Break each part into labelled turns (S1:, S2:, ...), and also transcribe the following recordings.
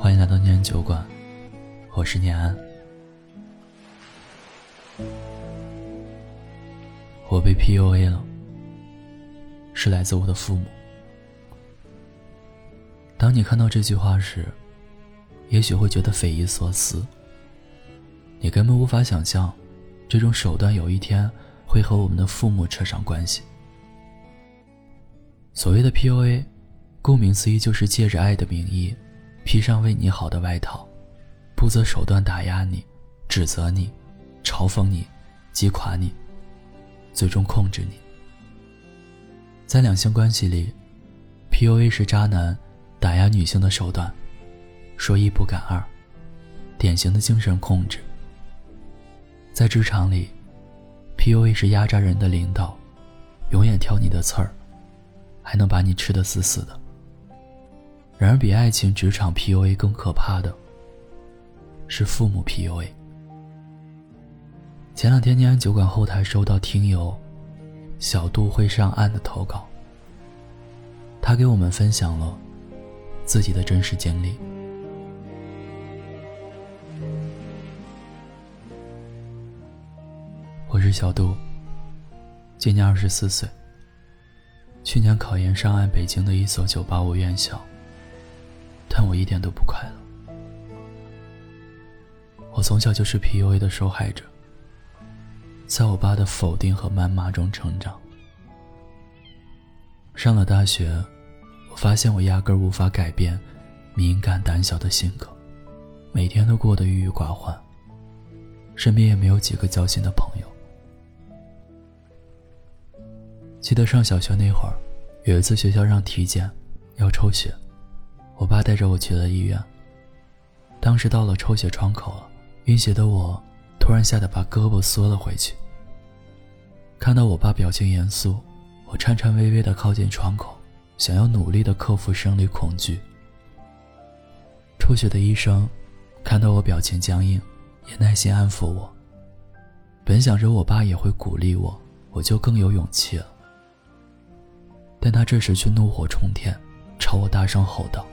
S1: 欢迎来到念安酒馆，我是念安。我被 PUA 了，是来自我的父母。当你看到这句话时，也许会觉得匪夷所思。你根本无法想象，这种手段有一天会和我们的父母扯上关系。所谓的 PUA，顾名思义就是借着爱的名义。披上为你好的外套，不择手段打压你，指责你，嘲讽你，击垮你，最终控制你。在两性关系里，PUA 是渣男打压女性的手段，说一不敢二，典型的精神控制。在职场里，PUA 是压榨人的领导，永远挑你的刺儿，还能把你吃得死死的。然而，比爱情、职场 PUA 更可怕的是父母 PUA。前两天，念安酒馆后台收到听友小杜会上岸的投稿，他给我们分享了自己的真实经历。我是小杜，今年二十四岁，去年考研上岸北京的一所985院校。但我一点都不快乐。我从小就是 PUA 的受害者，在我爸的否定和谩骂中成长。上了大学，我发现我压根无法改变敏感胆小的性格，每天都过得郁郁寡欢，身边也没有几个交心的朋友。记得上小学那会儿，有一次学校让体检，要抽血。我爸带着我去了医院。当时到了抽血窗口，晕血的我突然吓得把胳膊缩了回去。看到我爸表情严肃，我颤颤巍巍地靠近窗口，想要努力地克服生理恐惧。抽血的医生看到我表情僵硬，也耐心安抚我。本想着我爸也会鼓励我，我就更有勇气了。但他这时却怒火冲天，朝我大声吼道。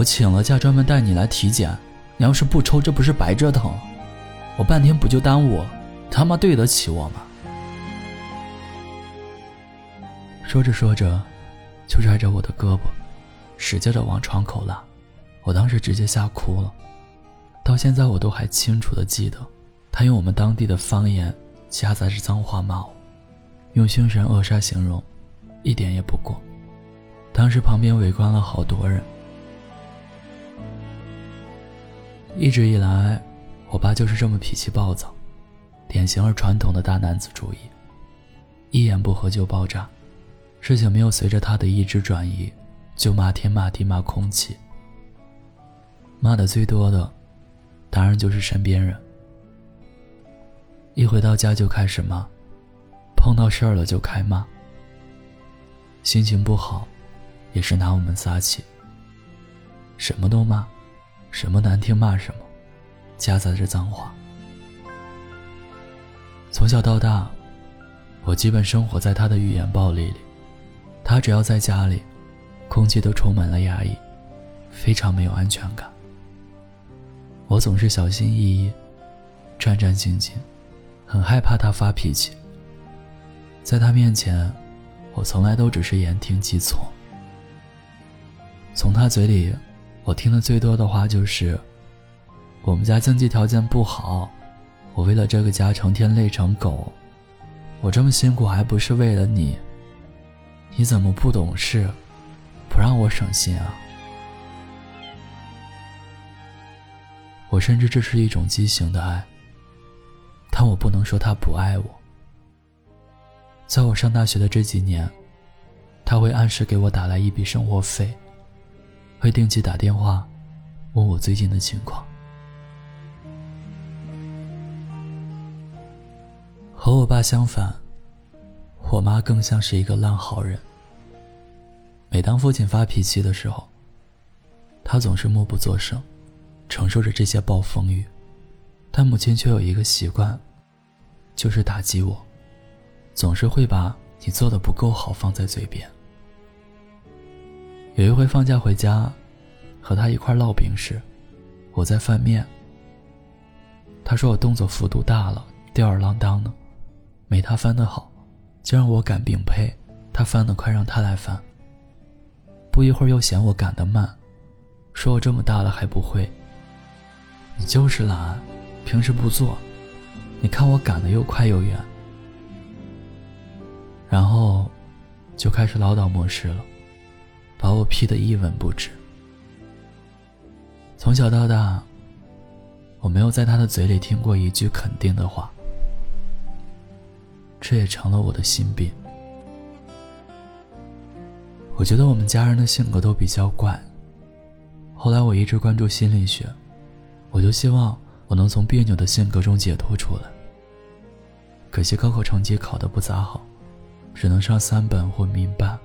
S1: 我请了假，专门带你来体检。你要是不抽，这不是白折腾？我半天不就耽误？他妈对得起我吗？说着说着，就拽着我的胳膊，使劲的往窗口拉。我当时直接吓哭了。到现在我都还清楚的记得，他用我们当地的方言夹杂着脏话骂我，用凶神恶煞形容，一点也不过。当时旁边围观了好多人。一直以来，我爸就是这么脾气暴躁，典型而传统的大男子主义，一言不合就爆炸，事情没有随着他的意志转移，就骂天骂地骂空气。骂的最多的，当然就是身边人。一回到家就开始骂，碰到事儿了就开骂。心情不好，也是拿我们撒气，什么都骂。什么难听骂什么，夹杂着脏话。从小到大，我基本生活在他的语言暴力里。他只要在家里，空气都充满了压抑，非常没有安全感。我总是小心翼翼，战战兢兢，很害怕他发脾气。在他面前，我从来都只是言听计从。从他嘴里。我听的最多的话就是：“我们家经济条件不好，我为了这个家成天累成狗，我这么辛苦还不是为了你？你怎么不懂事，不让我省心啊？”我深知这是一种畸形的爱，但我不能说他不爱我。在我上大学的这几年，他会按时给我打来一笔生活费。会定期打电话，问我最近的情况。和我爸相反，我妈更像是一个烂好人。每当父亲发脾气的时候，她总是默不作声，承受着这些暴风雨。但母亲却有一个习惯，就是打击我，总是会把你做的不够好放在嘴边。有一回放假回家，和他一块烙饼时，我在翻面。他说我动作幅度大了，吊儿郎当的，没他翻的好，就让我擀饼胚，他翻的快，让他来翻。不一会儿又嫌我擀的慢，说我这么大了还不会。你就是懒，平时不做，你看我擀的又快又圆。然后，就开始唠叨模式了，把我批得一文不值。从小到大。我没有在他的嘴里听过一句肯定的话，这也成了我的心病。我觉得我们家人的性格都比较怪。后来我一直关注心理学，我就希望我能从别扭的性格中解脱出来。可惜高考成绩考得不咋好，只能上三本或民办。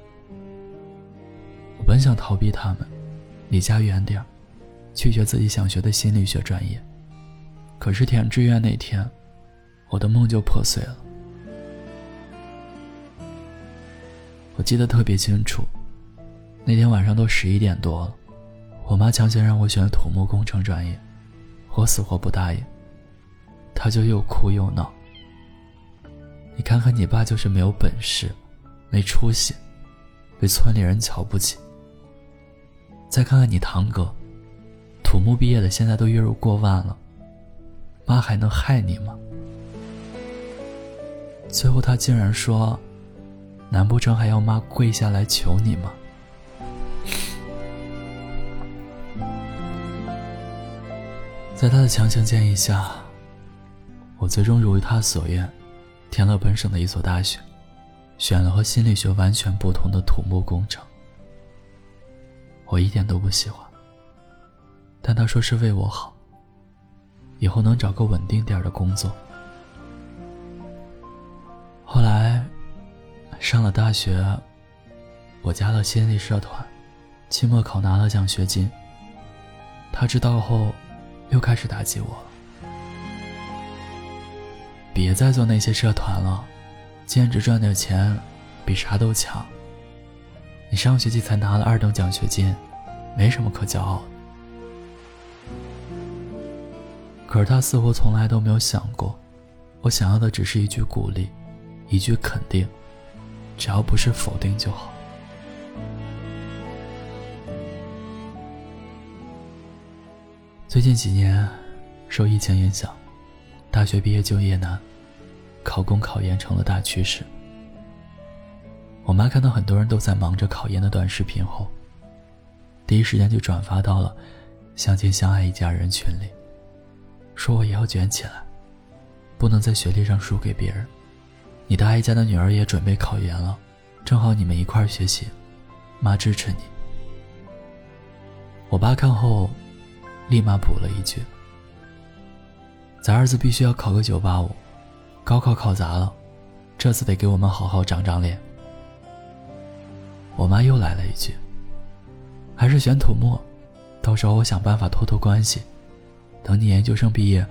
S1: 本想逃避他们，离家远点儿，去学自己想学的心理学专业。可是填志愿那天，我的梦就破碎了。我记得特别清楚，那天晚上都十一点多了，我妈强行让我选土木工程专业，我死活不答应。她就又哭又闹。你看看你爸就是没有本事，没出息，被村里人瞧不起。再看看你堂哥，土木毕业的现在都月入过万了。妈还能害你吗？最后他竟然说：“难不成还要妈跪下来求你吗？”在他的强行建议下，我最终如他所愿，填了本省的一所大学，选了和心理学完全不同的土木工程。我一点都不喜欢，但他说是为我好。以后能找个稳定点的工作。后来，上了大学，我加了心理社团，期末考拿了奖学金。他知道后，又开始打击我别再做那些社团了，兼职赚点钱，比啥都强。你上学期才拿了二等奖学金，没什么可骄傲。可是他似乎从来都没有想过，我想要的只是一句鼓励，一句肯定，只要不是否定就好。最近几年，受疫情影响，大学毕业就业难，考公考研成了大趋势。我妈看到很多人都在忙着考研的短视频后，第一时间就转发到了“相亲相爱一家人”群里。说我也要卷起来，不能在学历上输给别人。你的阿姨家的女儿也准备考研了，正好你们一块儿学习，妈支持你。我爸看后，立马补了一句：“咱儿子必须要考个九八五，高考考砸了，这次得给我们好好长长脸。”我妈又来了一句：“还是选土木，到时候我想办法托托关系。”等你研究生毕业，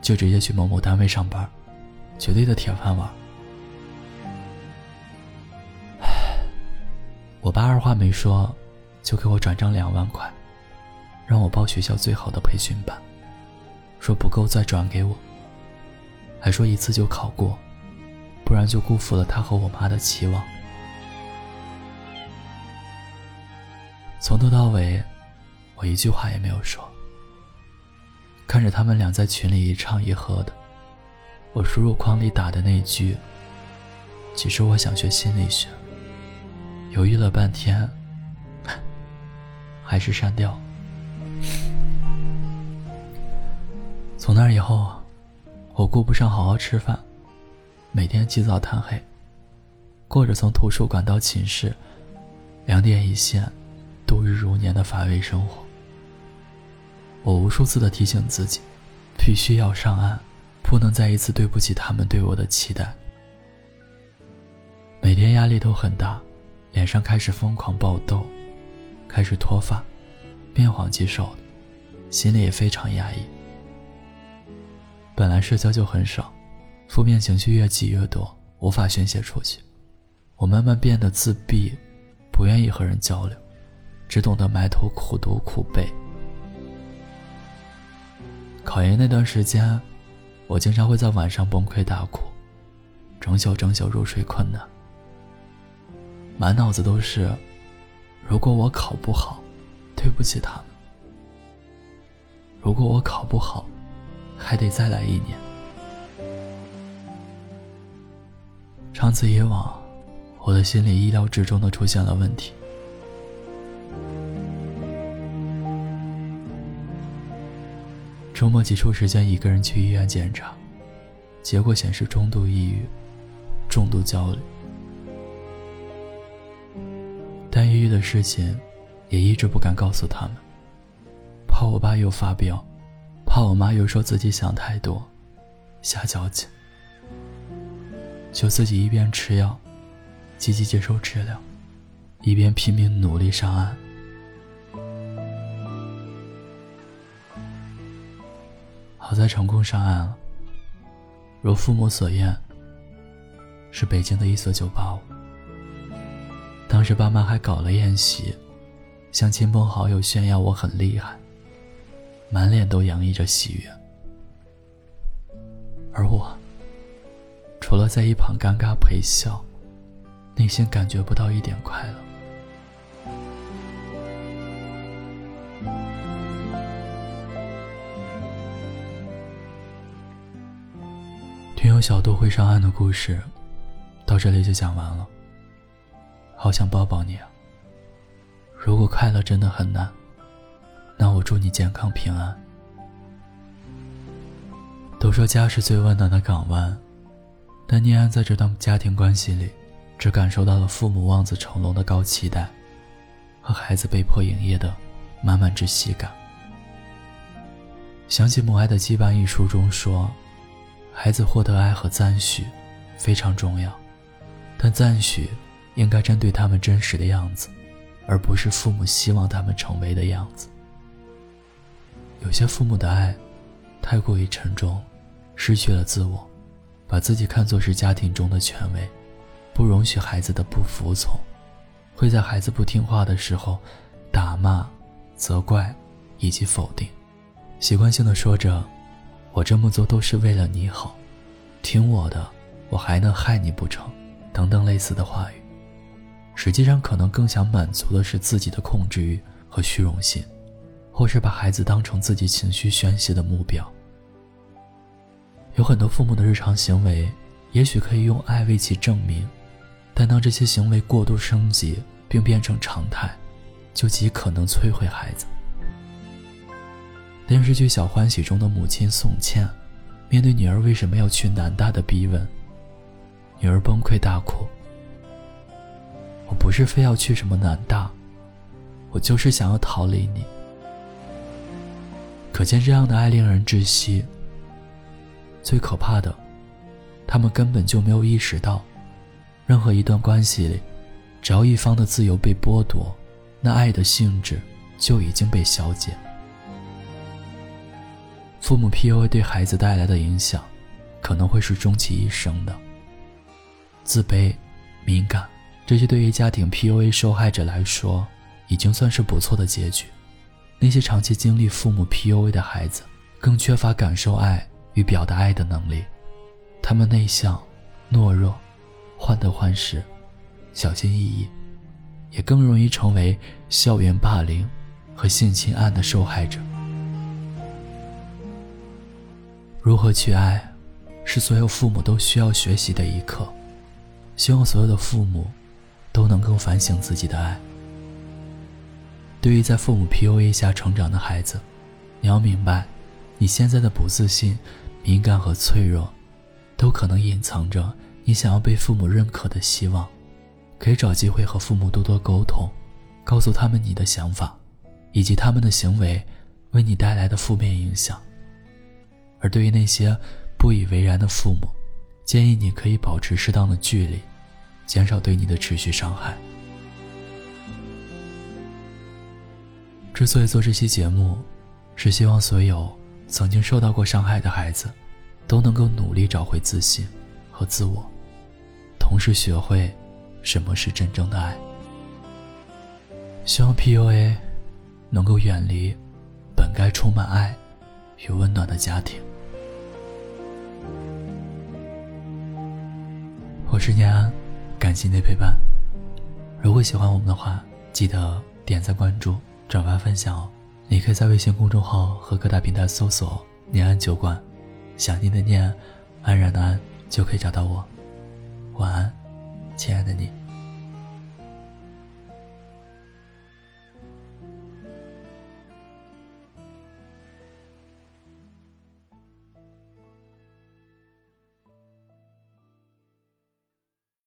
S1: 就直接去某某单位上班，绝对的铁饭碗。我爸二话没说，就给我转账两万块，让我报学校最好的培训班，说不够再转给我，还说一次就考过，不然就辜负了他和我妈的期望。从头到尾，我一句话也没有说。看着他们俩在群里一唱一和的，我输入框里打的那句“其实我想学心理学”，犹豫了半天，还是删掉。从那以后，我顾不上好好吃饭，每天起早贪黑，过着从图书馆到寝室，两点一线，度日如年的乏味生活。我无数次的提醒自己，必须要上岸，不能再一次对不起他们对我的期待。每天压力都很大，脸上开始疯狂爆痘，开始脱发，面黄肌瘦，心里也非常压抑。本来社交就很少，负面情绪越积越多，无法宣泄出去，我慢慢变得自闭，不愿意和人交流，只懂得埋头苦读苦背。考研那段时间，我经常会在晚上崩溃大哭，整宿整宿入睡困难，满脑子都是：如果我考不好，对不起他们；如果我考不好，还得再来一年。长此以往，我的心里意料之中的出现了问题。周末挤出时间一个人去医院检查，结果显示中度抑郁、重度焦虑。但抑郁的事情也一直不敢告诉他们，怕我爸又发飙，怕我妈又说自己想太多、瞎矫情，就自己一边吃药，积极接受治疗，一边拼命努力上岸。好在成功上岸了。如父母所愿，是北京的一所九八五。当时爸妈还搞了宴席，向亲朋好友炫耀我很厉害，满脸都洋溢着喜悦。而我，除了在一旁尴尬陪笑，内心感觉不到一点快乐。小杜会上岸的故事，到这里就讲完了。好想抱抱你啊！如果快乐真的很难，那我祝你健康平安。都说家是最温暖的港湾，但念安在这段家庭关系里，只感受到了父母望子成龙的高期待，和孩子被迫营业的满满窒息感。想起《母爱的羁绊》一书中说。孩子获得爱和赞许，非常重要，但赞许应该针对他们真实的样子，而不是父母希望他们成为的样子。有些父母的爱太过于沉重，失去了自我，把自己看作是家庭中的权威，不容许孩子的不服从，会在孩子不听话的时候打骂、责怪以及否定，习惯性的说着。我这么做都是为了你好，听我的，我还能害你不成？等等类似的话语，实际上可能更想满足的是自己的控制欲和虚荣心，或是把孩子当成自己情绪宣泄的目标。有很多父母的日常行为，也许可以用爱为其证明，但当这些行为过度升级并变成常态，就极可能摧毁孩子。电视剧《小欢喜》中的母亲宋茜，面对女儿为什么要去南大的逼问，女儿崩溃大哭：“我不是非要去什么南大，我就是想要逃离你。”可见这样的爱令人窒息。最可怕的，他们根本就没有意识到，任何一段关系里，只要一方的自由被剥夺，那爱的性质就已经被消解。父母 PUA 对孩子带来的影响，可能会是终其一生的。自卑、敏感，这些对于家庭 PUA 受害者来说，已经算是不错的结局。那些长期经历父母 PUA 的孩子，更缺乏感受爱与表达爱的能力，他们内向、懦弱、患得患失、小心翼翼，也更容易成为校园霸凌和性侵案的受害者。如何去爱，是所有父母都需要学习的一课。希望所有的父母都能够反省自己的爱。对于在父母 PUA 下成长的孩子，你要明白，你现在的不自信、敏感和脆弱，都可能隐藏着你想要被父母认可的希望。可以找机会和父母多多沟通，告诉他们你的想法，以及他们的行为为你带来的负面影响。而对于那些不以为然的父母，建议你可以保持适当的距离，减少对你的持续伤害。之所以做这期节目，是希望所有曾经受到过伤害的孩子，都能够努力找回自信和自我，同时学会什么是真正的爱。希望 PUA 能够远离本该充满爱与温暖的家庭。是念安，感谢你的陪伴。如果喜欢我们的话，记得点赞、关注、转发、分享哦。你可以在微信公众号和各大平台搜索“念安酒馆”，想念的念，安然的安，就可以找到我。晚安，亲爱的你。